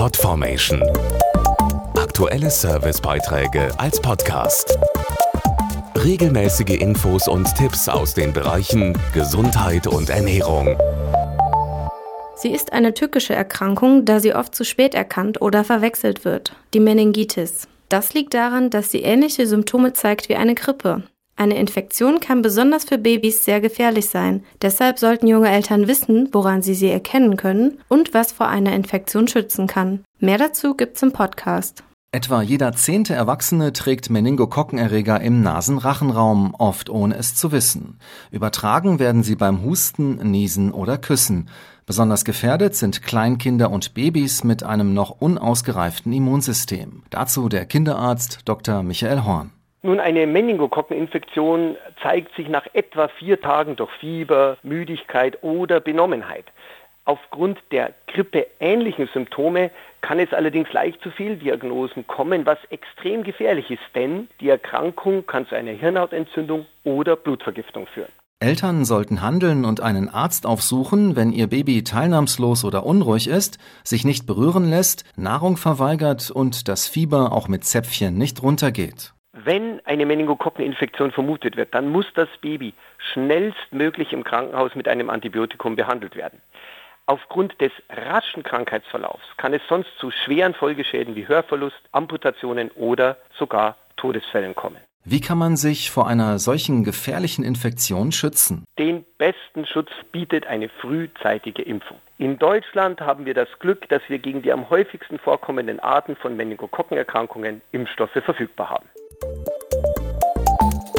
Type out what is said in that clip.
Podformation. Aktuelle Servicebeiträge als Podcast. Regelmäßige Infos und Tipps aus den Bereichen Gesundheit und Ernährung. Sie ist eine tückische Erkrankung, da sie oft zu spät erkannt oder verwechselt wird, die Meningitis. Das liegt daran, dass sie ähnliche Symptome zeigt wie eine Grippe. Eine Infektion kann besonders für Babys sehr gefährlich sein. Deshalb sollten junge Eltern wissen, woran sie sie erkennen können und was vor einer Infektion schützen kann. Mehr dazu gibt's im Podcast. Etwa jeder zehnte Erwachsene trägt Meningokokkenerreger im Nasenrachenraum, oft ohne es zu wissen. Übertragen werden sie beim Husten, Niesen oder Küssen. Besonders gefährdet sind Kleinkinder und Babys mit einem noch unausgereiften Immunsystem. Dazu der Kinderarzt Dr. Michael Horn. Nun, eine Meningokokkeninfektion zeigt sich nach etwa vier Tagen durch Fieber, Müdigkeit oder Benommenheit. Aufgrund der grippeähnlichen Symptome kann es allerdings leicht zu Fehldiagnosen kommen, was extrem gefährlich ist, denn die Erkrankung kann zu einer Hirnhautentzündung oder Blutvergiftung führen. Eltern sollten handeln und einen Arzt aufsuchen, wenn ihr Baby teilnahmslos oder unruhig ist, sich nicht berühren lässt, Nahrung verweigert und das Fieber auch mit Zäpfchen nicht runtergeht. Wenn eine Meningokokkeninfektion vermutet wird, dann muss das Baby schnellstmöglich im Krankenhaus mit einem Antibiotikum behandelt werden. Aufgrund des raschen Krankheitsverlaufs kann es sonst zu schweren Folgeschäden wie Hörverlust, Amputationen oder sogar Todesfällen kommen. Wie kann man sich vor einer solchen gefährlichen Infektion schützen? Den besten Schutz bietet eine frühzeitige Impfung. In Deutschland haben wir das Glück, dass wir gegen die am häufigsten vorkommenden Arten von Meningokokkenerkrankungen Impfstoffe verfügbar haben.